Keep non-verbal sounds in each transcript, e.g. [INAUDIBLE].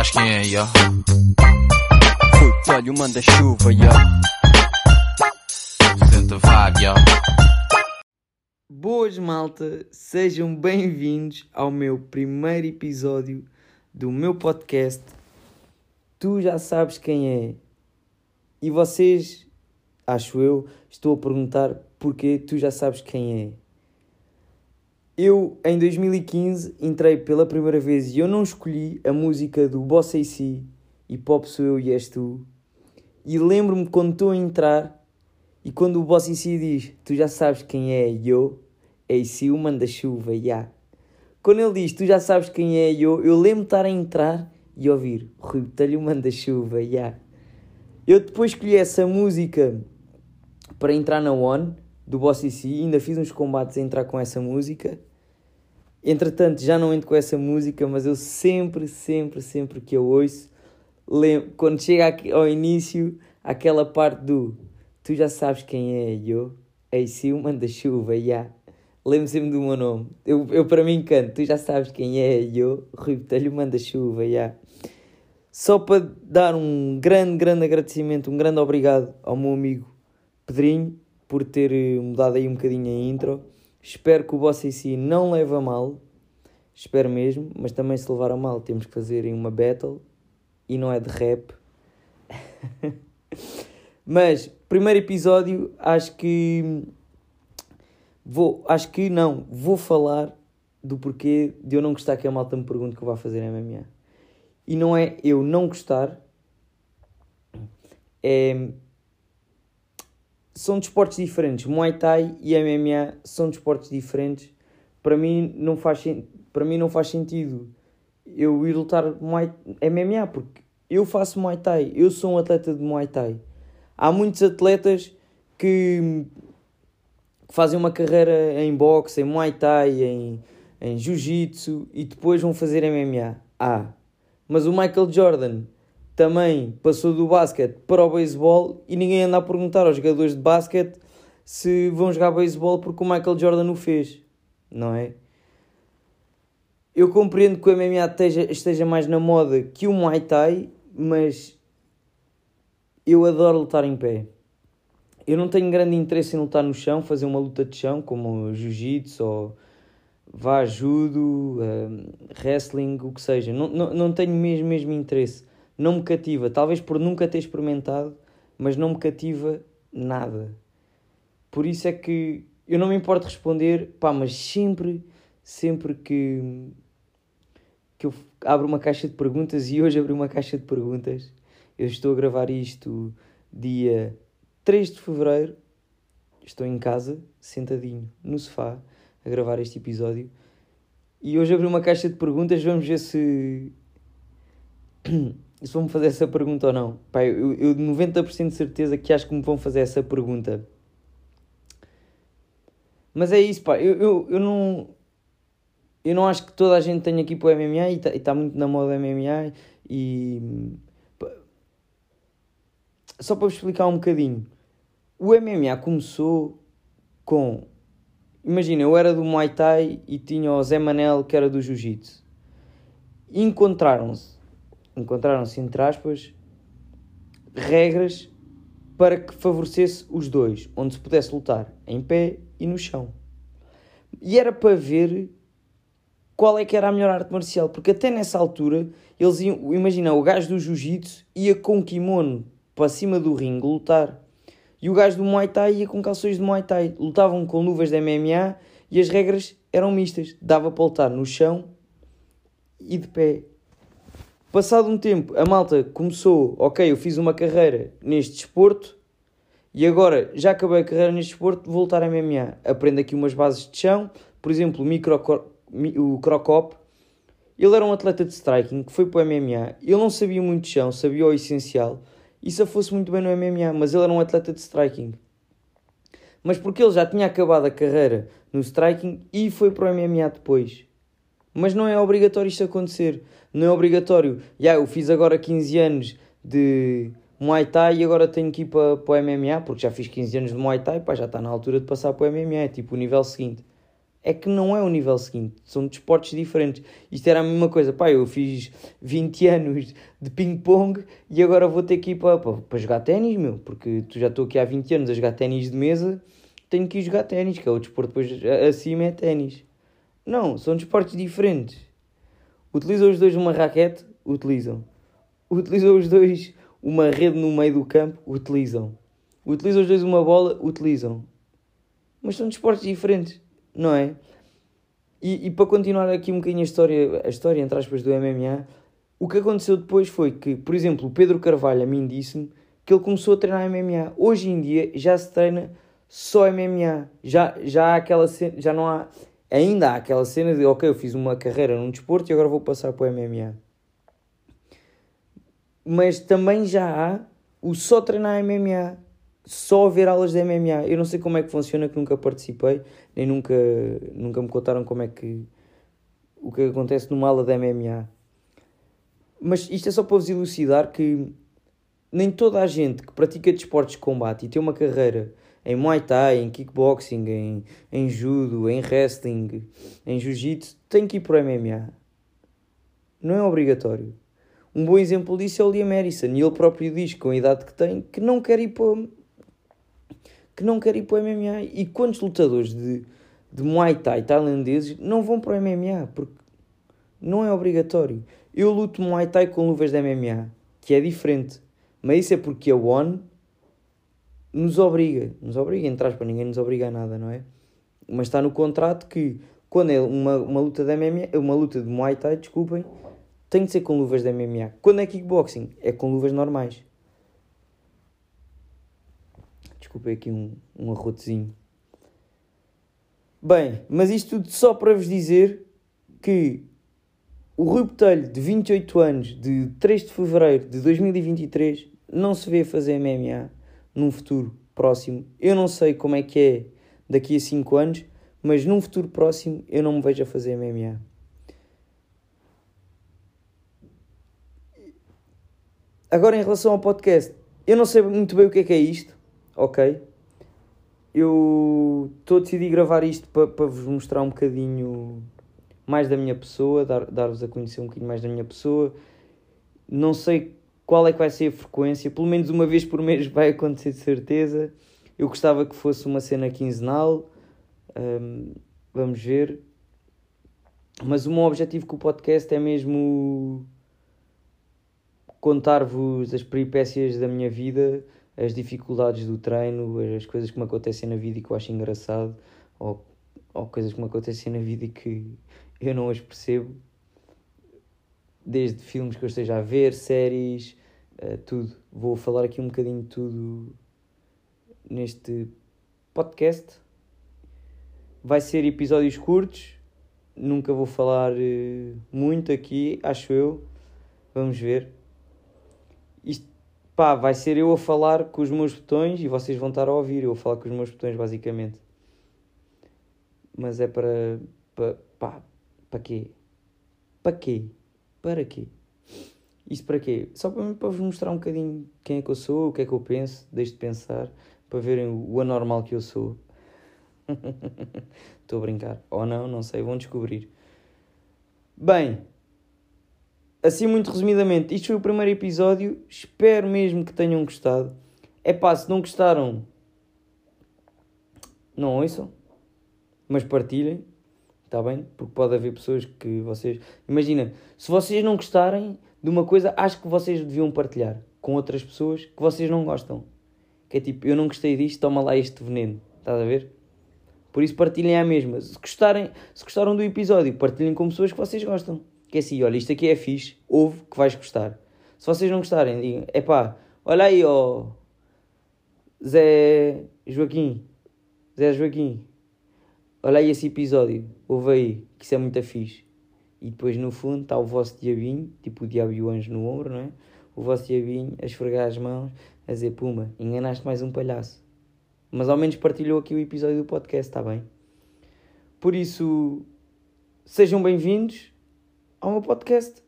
sabes quem é, yo. Olha o manda-chuva, yo. Senta vibe, yo. Boas malta, sejam bem-vindos ao meu primeiro episódio do meu podcast. Tu já sabes quem é. E vocês, acho eu, estou a perguntar porque tu já sabes quem é. Eu, em 2015, entrei pela primeira vez e eu não escolhi a música do Bossa e Si, e Pop Sou Eu e És Tu. E lembro-me quando estou a entrar e quando o Bossa e Si diz Tu já sabes quem é eu, é esse o manda-chuva, ya. Yeah. Quando ele diz Tu já sabes quem é eu, eu lembro-me estar a entrar e ouvir Rui Botelho manda-chuva, ya. Yeah. Eu depois escolhi essa música para entrar na One do Boss e Si, ainda fiz uns combates a entrar com essa música. Entretanto, já não entro com essa música, mas eu sempre, sempre, sempre que eu ouço, lembro, quando chega ao início, aquela parte do Tu já sabes quem é eu, é o manda-chuva, ya. Yeah. Lembro sempre do meu nome. Eu, eu para mim canto, tu já sabes quem é eu, Rui Botelho manda-chuva, ya. Yeah. Só para dar um grande, grande agradecimento, um grande obrigado ao meu amigo Pedrinho por ter mudado aí um bocadinho a intro. Espero que o Bossa em si não leve a mal. Espero mesmo, mas também se levar a mal temos que fazer em uma battle e não é de rap. [LAUGHS] mas primeiro episódio, acho que vou, acho que não, vou falar do porquê de eu não gostar que a malta me pergunte que eu vá fazer MMA. E não é eu não gostar, é são desportos diferentes. Muay Thai e MMA são desportos diferentes. Para mim não faz, para mim não faz sentido eu ir lutar Muay, MMA porque eu faço Muay Thai, eu sou um atleta de Muay Thai. Há muitos atletas que fazem uma carreira em boxe, em Muay Thai, em, em Jiu-Jitsu e depois vão fazer MMA. Ah, mas o Michael Jordan também passou do basquete para o beisebol e ninguém anda a perguntar aos jogadores de basquete se vão jogar beisebol porque o Michael Jordan o fez, não é? Eu compreendo que o MMA esteja, esteja mais na moda que o Muay Thai, mas eu adoro lutar em pé. Eu não tenho grande interesse em lutar no chão, fazer uma luta de chão, como jiu-jitsu ou vá judo, um, wrestling, o que seja. Não, não, não tenho mesmo, mesmo interesse não me cativa. Talvez por nunca ter experimentado, mas não me cativa nada. Por isso é que eu não me importo responder, pá, mas sempre, sempre que, que eu abro uma caixa de perguntas, e hoje abri uma caixa de perguntas, eu estou a gravar isto dia 3 de fevereiro, estou em casa, sentadinho no sofá, a gravar este episódio, e hoje abri uma caixa de perguntas, vamos ver se [CLEARS THROAT] se vão-me fazer essa pergunta ou não. Pá, eu, eu 90% de certeza que acho que me vão fazer essa pergunta. Mas é isso, pá, eu, eu, eu não. Eu não acho que toda a gente tenha aqui para o MMA e está tá muito na moda MMA e. Só para vos explicar um bocadinho. O MMA começou com. Imagina, eu era do Muay Thai e tinha o Zé Manel que era do Jiu-Jitsu. Encontraram-se encontraram-se, entre aspas, regras para que favorecesse os dois, onde se pudesse lutar em pé e no chão. E era para ver qual é que era a melhor arte marcial, porque até nessa altura eles iam, imagina, o gajo do jiu-jitsu ia com kimono para cima do ringue lutar. E o gajo do Muay Thai ia com calções de Muay Thai. Lutavam com luvas de MMA e as regras eram mistas. Dava para lutar no chão e de pé. Passado um tempo, a malta começou, ok, eu fiz uma carreira neste desporto e agora já acabei a carreira neste desporto, voltar a MMA. Aprendo aqui umas bases de chão, por exemplo, o, micro, o Crocop. Ele era um atleta de striking que foi para o MMA. Ele não sabia muito de chão, sabia o essencial se fosse muito bem no MMA, mas ele era um atleta de striking. Mas porque ele já tinha acabado a carreira no striking e foi para o MMA depois. Mas não é obrigatório isto acontecer. Não é obrigatório. Yeah, eu fiz agora 15 anos de Muay Thai e agora tenho que ir para, para o MMA, porque já fiz 15 anos de Muay Thai, pá, já está na altura de passar para o MMA, é tipo o nível seguinte. é que não é o nível seguinte, são desportos diferentes. Isto era a mesma coisa, pá, eu fiz 20 anos de ping-pong e agora vou ter que ir para, para, para jogar ténis, meu, porque tu já estou aqui há 20 anos a jogar ténis de mesa, tenho que ir jogar ténis, que é o desporto depois acima é ténis. Não, são desportos diferentes. Utilizam os dois uma raquete? Utilizam. Utilizam os dois uma rede no meio do campo? Utilizam. Utilizam os dois uma bola? Utilizam. Mas são desportos diferentes não é? E, e para continuar aqui um bocadinho a história, a história, entre aspas, do MMA, o que aconteceu depois foi que, por exemplo, o Pedro Carvalho a mim disse-me que ele começou a treinar MMA. Hoje em dia já se treina só MMA. Já, já há aquela já não há, ainda há aquela cena de, ok, eu fiz uma carreira num desporto e agora vou passar para o MMA. Mas também já há o só treinar MMA só ver aulas de MMA. Eu não sei como é que funciona, que nunca participei, nem nunca, nunca me contaram como é que o que acontece numa aula de MMA. Mas isto é só para vos elucidar que nem toda a gente que pratica desportos de combate e tem uma carreira em Muay Thai, em kickboxing, em, em judo, em wrestling, em jiu-jitsu, tem que ir para o MMA. Não é obrigatório. Um bom exemplo disso é o Liam Harrison, e ele próprio diz, com a idade que tem, que não quer ir para, que não quer ir para o MMA. E quantos lutadores de, de Muay Thai tailandeses não vão para o MMA? Porque não é obrigatório. Eu luto Muay Thai com luvas de MMA, que é diferente. Mas isso é porque a ONE nos obriga. Nos obriga, entrar para ninguém nos obriga a nada, não é? Mas está no contrato que quando é uma, uma luta de MMA, uma luta de Muay Thai, desculpem, tem de ser com luvas de MMA. Quando é kickboxing, é com luvas normais. Desculpem aqui um, um arrotezinho. Bem, mas isto tudo só para vos dizer que o Rui Botelho, de 28 anos, de 3 de fevereiro de 2023, não se vê fazer MMA num futuro próximo. Eu não sei como é que é daqui a 5 anos, mas num futuro próximo eu não me vejo a fazer MMA. Agora, em relação ao podcast, eu não sei muito bem o que é que é isto ok? Eu estou a decidir gravar isto para pa vos mostrar um bocadinho mais da minha pessoa, dar-vos dar a conhecer um bocadinho mais da minha pessoa. Não sei qual é que vai ser a frequência, pelo menos uma vez por mês vai acontecer de certeza. Eu gostava que fosse uma cena quinzenal, um, vamos ver. Mas o meu objetivo com o podcast é mesmo contar-vos as peripécias da minha vida as dificuldades do treino, as coisas que me acontecem na vida e que eu acho engraçado, ou, ou coisas que me acontecem na vida e que eu não as percebo, desde filmes que eu esteja a ver, séries, uh, tudo. Vou falar aqui um bocadinho de tudo neste podcast. Vai ser episódios curtos, nunca vou falar uh, muito aqui, acho eu. Vamos ver. Isto pá, vai ser eu a falar com os meus botões e vocês vão estar a ouvir eu a falar com os meus botões, basicamente. Mas é para. para pá, para quê? Para quê? Para quê? Isto para quê? Só para, para vos mostrar um bocadinho quem é que eu sou, o que é que eu penso, deixo de pensar, para verem o anormal que eu sou. [LAUGHS] Estou a brincar. Ou não, não sei, vão descobrir. Bem, assim, muito resumidamente, isto foi o primeiro episódio. Espero mesmo que tenham gostado. É pá, se não gostaram, não ouçam, mas partilhem, está bem? Porque pode haver pessoas que vocês. Imagina, se vocês não gostarem de uma coisa, acho que vocês deviam partilhar com outras pessoas que vocês não gostam. Que é tipo, eu não gostei disto, toma lá este veneno, estás a ver? Por isso partilhem a mesma. Se, gostarem, se gostaram do episódio, partilhem com pessoas que vocês gostam. Que é assim, olha, isto aqui é fixe, ouve que vais gostar. Se vocês não gostarem, digam, é pá, olha aí, ó, Zé Joaquim, Zé Joaquim, olha aí esse episódio, ouve aí, que isso é muito fixe. E depois no fundo está o vosso diabinho, tipo o diabo e o anjo no ombro, não é? O vosso diabinho a esfregar as mãos, a dizer, puma, enganaste mais um palhaço. Mas ao menos partilhou aqui o episódio do podcast, está bem? Por isso, sejam bem-vindos ao meu podcast.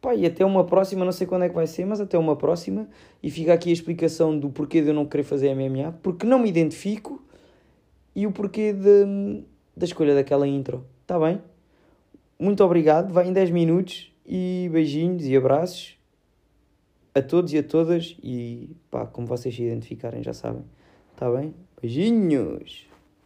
Pá, e até uma próxima, não sei quando é que vai ser, mas até uma próxima. E fica aqui a explicação do porquê de eu não querer fazer MMA, porque não me identifico e o porquê de, da escolha daquela intro. Está bem? Muito obrigado, vai em 10 minutos e beijinhos e abraços a todos e a todas e pá, como vocês se identificarem já sabem. Está bem? Beijinhos!